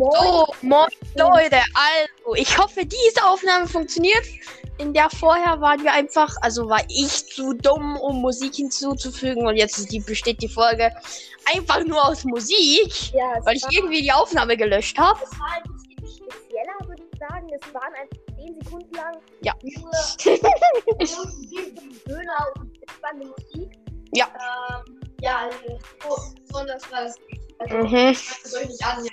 Moin. So, moin Leute, also ich hoffe, diese Aufnahme funktioniert. In der vorher waren wir einfach, also war ich zu dumm, um Musik hinzuzufügen und jetzt die, besteht die Folge einfach nur aus Musik, Ja, weil ich irgendwie die Aufnahme gelöscht habe. es war ein bisschen spezieller, würde ich sagen. Es waren einfach 10 Sekunden lang Ja. nur Döner und spannende Musik. Ja. Ähm, ja, also, so, so das war das. Also, Mhm. das euch nicht an, ja.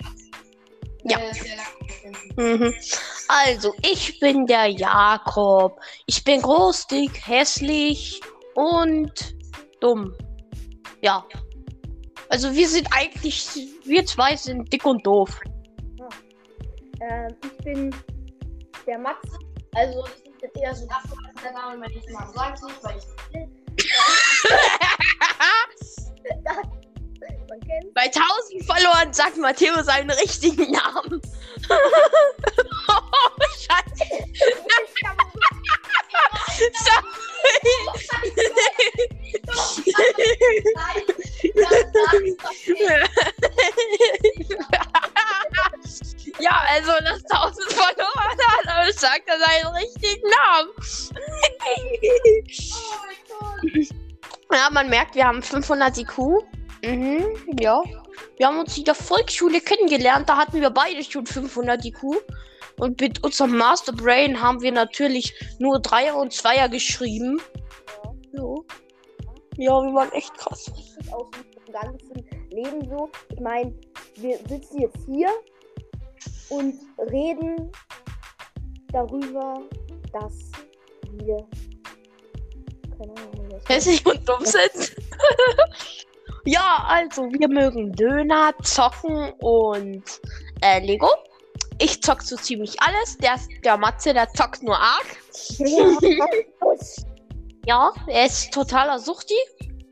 Ja. Mhm. Also, ich bin der Jakob. Ich bin groß, dick, hässlich und dumm. Ja. Also, wir sind eigentlich, wir zwei sind dick und doof. Ähm, ich bin der Max. Also, ich bin eher so ein abgewandelter Name, wenn ich mal sage weil ich kennt Bei 1000 verloren sagt Matteo seinen richtigen Namen. oh, Scheiße. ja, also das 1000 verloren hat, aber sagt er seinen richtigen Namen. ja, man merkt, wir haben 500 IQ. Mhm, ja. Wir haben uns in der Volksschule kennengelernt, da hatten wir beide schon 500 IQ. Und mit unserem Master Brain haben wir natürlich nur Dreier und Zweier geschrieben. Ja. Ja, wir waren echt krass. aus dem ganzen Leben so. Ich meine, wir sitzen jetzt hier und reden darüber, dass wir. Keine Ahnung, Hässlich und dumm sind. ja, also wir mögen Döner, Zocken und äh, Lego. Ich zock so ziemlich alles. Der, der Matze, der zockt nur arg. Ja, er ist totaler Suchti.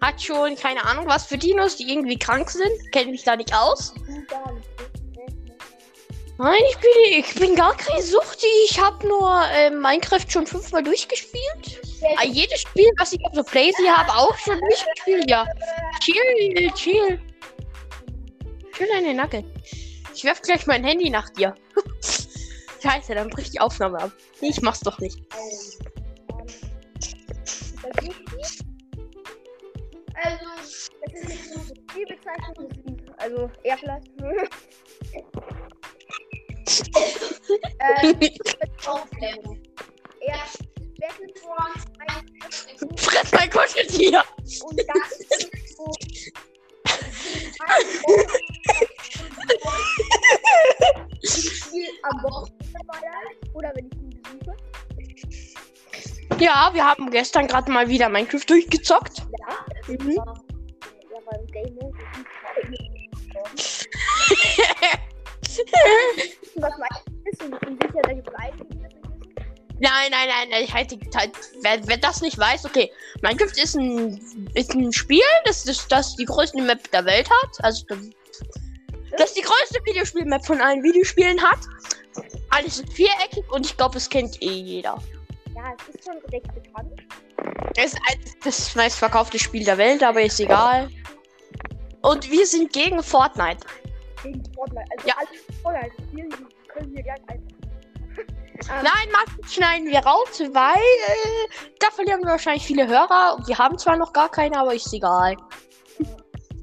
Hat schon keine Ahnung, was für Dinos, die irgendwie krank sind. Kennt mich da nicht aus. Nein, ich bin, ich bin gar kein Suchti. Ich habe nur äh, Minecraft schon fünfmal durchgespielt. Ah, jedes Spiel, was ich auf der Playsee habe, auch schon durchgespielt. Ja. Chill, chill. Chill deine Nugget. Ich werf gleich mein Handy nach dir. Scheiße, dann bricht die Aufnahme ab. Ich mach's doch nicht. Also, Das ist nicht so die Bezeichnung, also er vielleicht. ähm, Aufklärung. er ein Fress mein Kuscheltier. und dann ich spiele am Wochenende dabei oder wenn ich ihn besuche. Ja, wir haben gestern gerade mal wieder Minecraft durchgezockt. Ja, Mhm. ja beim Game. Was meinst du? Bist du sicher, dass ich bleiben will? Nein, nein, nein, nein, ich halte die Zeit. Wer, wer das nicht weiß, okay. Minecraft ist ein, ist ein Spiel, das, das, das die größte Map der Welt hat. Also, das, die größte Videospiel-Map von allen Videospielen hat. Alles ist viereckig und ich glaube, es kennt eh jeder. Ja, es ist schon recht bekannt. Es ist das meistverkaufte Spiel der Welt, aber ist egal. Und wir sind gegen Fortnite. Gegen Fortnite. Also Ja. alle Fortnite spielen, können hier gleich einfach. Ähm, Nein, Max, schneiden wir raus, weil äh, da verlieren wir wahrscheinlich viele Hörer. Wir haben zwar noch gar keine, aber ist egal.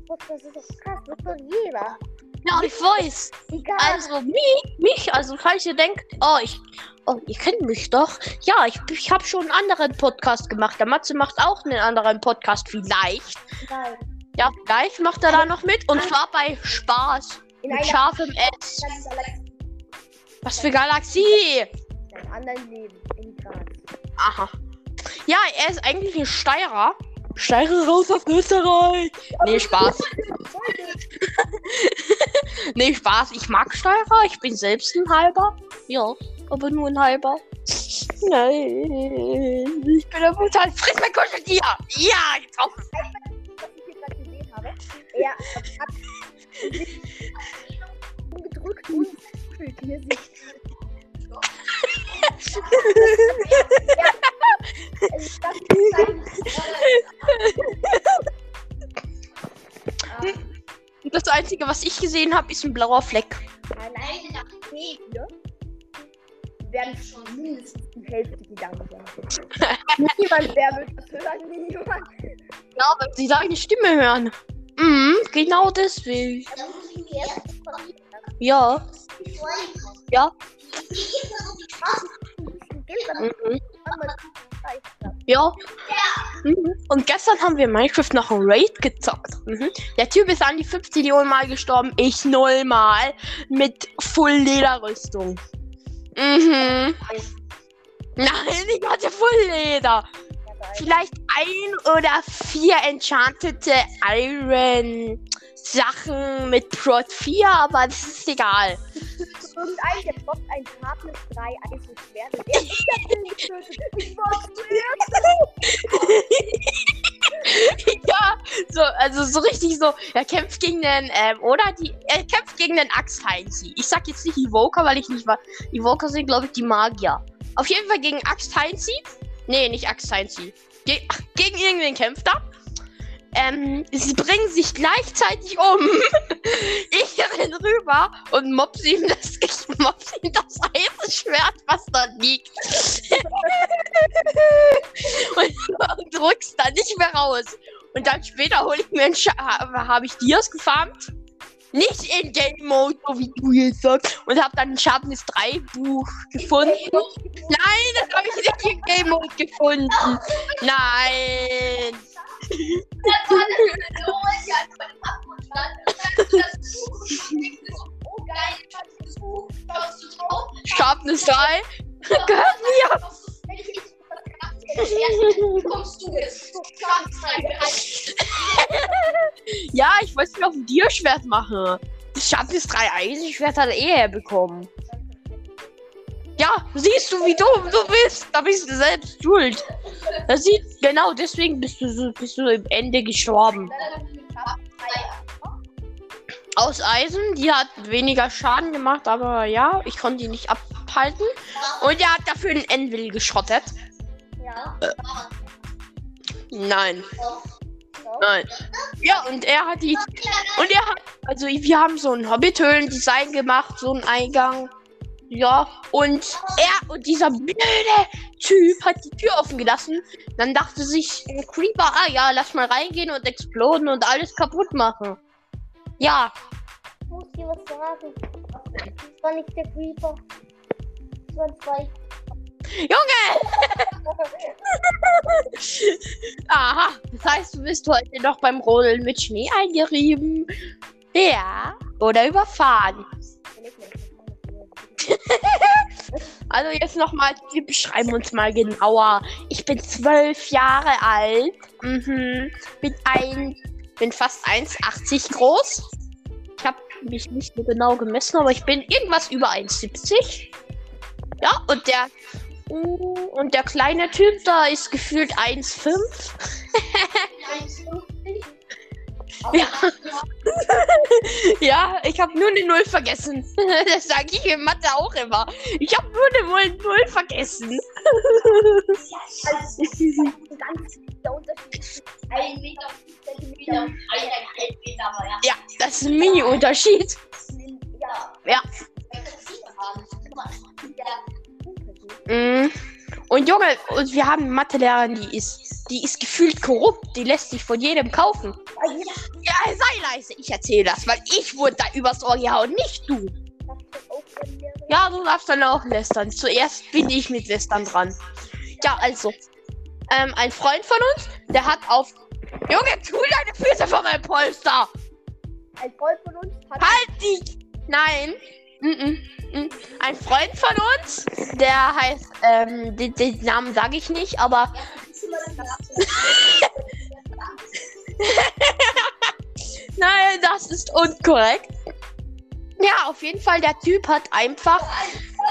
Das ist doch krass, das ist doch jeder. Ja, ich weiß. Egal. Also mich, mich, also falls ihr denkt, oh, ich, oh, ihr kennt mich doch. Ja, ich, ich habe schon einen anderen Podcast gemacht. Der Matze macht auch einen anderen Podcast, vielleicht. Nein. Ja, vielleicht macht er da noch mit. Und zwar bei Spaß. In Mit scharfem S. Was für Galaxie? Anderen Leben. In Graz. Aha. Ja, er ist eigentlich ein Steirer. Steirer raus aus Österreich. Nee, Spaß. nee, Spaß. Ich mag Steirer. Ich bin selbst ein halber. Ja, aber nur ein halber. Nein. Ich bin ein brutal. Friss mein Kuscheltier. Ja, getroffen. Was ich hier gerade gesehen habe, er hat Einzige, was ich gesehen habe, ist ein blauer Fleck. alleine nach T hier werden schon mindestens die Hälfte gegangen sein. niemand, wer will das hören? Niemand. Ja, weil sie deine Stimme hören. Mhm, genau deswegen. Mir Ja, ja. Mhm. gehabt. Ja. Mhm. Und gestern haben wir Minecraft noch ein Raid gezockt. Mhm. Der Typ ist an die 50 Millionen Mal gestorben. Ich null Mal. Mit Full Lederrüstung. Mhm. Nein, ich hatte Full Leder. Ja, geil. Vielleicht ein oder vier enchantete Iron Sachen mit Prot 4, aber das ist egal. Irgendein, der droppt ein Sharpness 3 Eisenschwert. und Der ist ja nicht getötet. Ich war also so richtig so, er kämpft gegen den, ähm, oder die, er kämpft gegen den Axt-Heinzi. Ich sag jetzt nicht Evoker, weil ich nicht war. Evoker sind, glaube ich, die Magier. Auf jeden Fall gegen Axt-Heinzi. Nee, nicht Axt-Heinzi. Ge gegen irgendwen kämpft er. Ähm, sie bringen sich gleichzeitig um. ich renn rüber und mobs ihm das, ich mobs ihm das Eisenschwert, was da liegt. und, und drück's dann nicht mehr raus. Und dann später hole ich mir ein Scha habe hab ich Dias gefarmt. Nicht in Game Mode, so wie du jetzt sagst. Und habe dann ein Sharpness 3 Buch gefunden. Nein, das habe ich nicht in Game Mode gefunden. Nein. Sharpness 3. Gehört ich nicht es. Ja, ich wollte mir auf ein Dierschwert machen. Das Sharpness 3 Eisenschwert hat er eh herbekommen. Ja, siehst du, wie dumm du bist. Da bist du selbst schuld. Das sieht, genau, deswegen bist du, so, bist du im Ende gestorben. Aus Eisen, die hat weniger Schaden gemacht, aber ja, ich konnte die nicht abhalten. Und er hat dafür den Envil geschrottet. Ja. Nein, nein. Ja, und er hat die. Und er hat. Also, wir haben so ein Hobbit-Höhlen-Design gemacht, so einen Eingang. Ja, und er und dieser blöde Typ hat die Tür offen gelassen. Dann dachte sich ein Creeper, ah ja, lass mal reingehen und exploden und alles kaputt machen. Ja, Ich muss dir was sagen. Das war nicht der Creeper. Das waren zwei. Junge! Aha, das heißt, du bist heute noch beim Rodeln mit Schnee eingerieben. Ja, oder überfahren. Also jetzt nochmal, wir beschreiben uns mal genauer. Ich bin zwölf Jahre alt. Mhm. Bin ein, bin fast 1,80 groß. Ich habe mich nicht so genau gemessen, aber ich bin irgendwas über 1,70. Ja, und der und der kleine Typ da ist gefühlt 1,5. Ja. ja, ich habe nur eine Null vergessen. Das sage ich in Mathe auch immer. Ich habe nur eine Null, vergessen. Ja, das ist ein Mini-Unterschied. Ja. Mm. Und Junge, und wir haben eine Mathelehrerin, die ist, die ist gefühlt korrupt. Die lässt sich von jedem kaufen. Ja, sei leise, ich erzähle das, weil ich wurde da übers Ohr gehauen, nicht du. Ja, du darfst dann auch lästern. Zuerst bin ich mit Lästern dran. Ja, also. Ähm, ein Freund von uns, der hat auf. Junge, tu deine Füße von meinem Polster! Ein Freund von uns hat Halt die! Nein. -mm. mm. Ein Freund von uns, der heißt, ähm, den, den Namen sage ich nicht, aber nein, das ist unkorrekt. Ja, auf jeden Fall, der Typ hat einfach.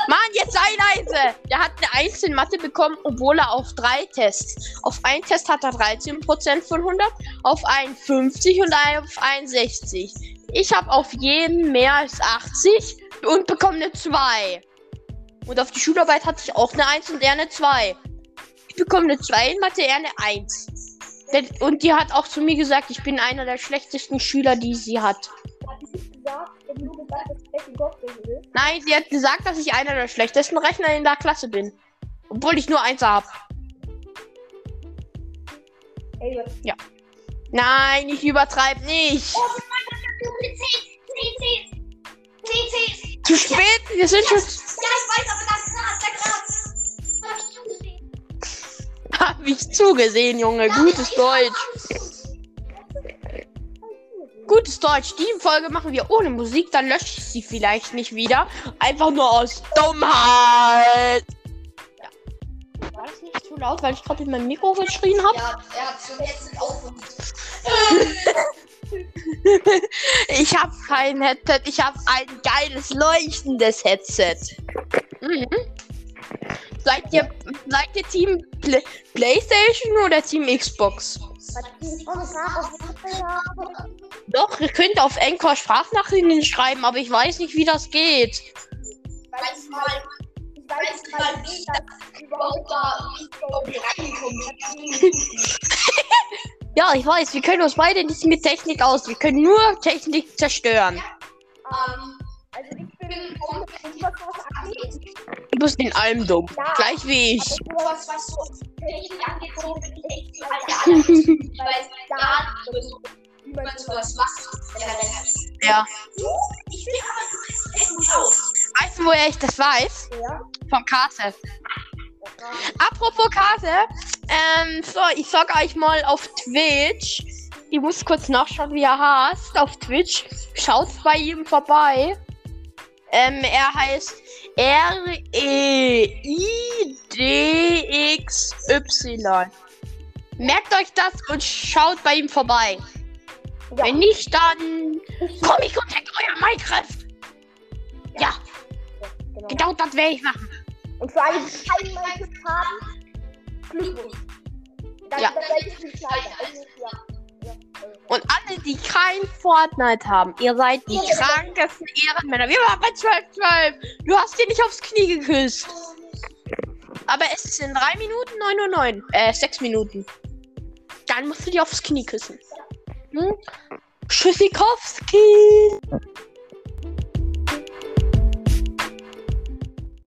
Mann, jetzt sei leise! Der hat eine 1 in Mathe bekommen, obwohl er auf drei Tests. Auf einen Test hat er 13% von 100, auf einen 50 und auf einen 60. Ich habe auf jeden mehr als 80 und bekomme eine 2. Und auf die Schularbeit hatte ich auch eine 1 und er eine 2. Ich bekomme eine 2 in Mathe, er eine 1. Der- Und die hat auch zu mir gesagt, ich bin einer der schlechtesten Schüler, die sie hat. Nein, sie hat gesagt, dass ich einer der schlechtesten Rechner in der Klasse bin. Obwohl ich nur eins habe. Ey, was? Nein, ich übertreib nicht. Oh mein Gott. Zu spät, wir sind schon. Ja, ich weiß, aber das Gras. Hab ich zugesehen. Hab ich zugesehen, Junge. Gutes Deutsch. Gutes Deutsch. Die Folge machen wir ohne Musik, dann lösche ich sie vielleicht nicht wieder. Einfach nur aus Dummheit. Ja. War das nicht zu laut, weil ich gerade in mein Mikro geschrien habe? Ja, er hat so Headset auf und. Ich habe kein Headset, ich habe ein geiles leuchtendes Headset. Mhm. Seid ihr, seid ihr Team Play PlayStation oder Team Xbox? Doch, ihr könnt auf Encore Sprachnachrichten schreiben, aber ich weiß nicht, wie das geht. Ich weiß mal, weiß wie das überhaupt da reinkomme. Ja, ich weiß, wir können uns beide nicht mit Technik aus. Wir können nur Technik zerstören. Ähm, Also ich bin ich was angeht. Du bist in allem dumm. Ja. Gleich wie ich. Was, was so Technik angeht, so die alte Anna. Ich weiß gar nicht, wie man man so sowas macht. Ja. Ich bin aber du echt gut aus. Weißt du, woher ich das weiß? ja. Von Kase. Apropos Kase, ähm, so, ich sag euch mal auf Twitch. Ich muss kurz nachschauen, wie er heißt. Auf Twitch. Schaut bei ihm vorbei. Ähm, er heißt R-E-I-D-X-Y. Merkt euch das und schaut bei ihm vorbei. Ja. Wenn nicht, dann komm ich und hack euer Minecraft. Ja, Genau. genau das werde ich machen. Und für alle, die keinen Minecraft haben, Dann, Ja. dann. Also, ja. Und alle, die kein Fortnite haben, ihr seid die krankesten Ehrenmänner. Wir waren bei 12, 12. Du hast dir nicht aufs Knie geküsst. Aber es ist in 3 Minuten 9 Uhr 9. Äh, 6 Minuten. Dann musst du dir aufs Knie küssen. Hm? Tschüssikowski.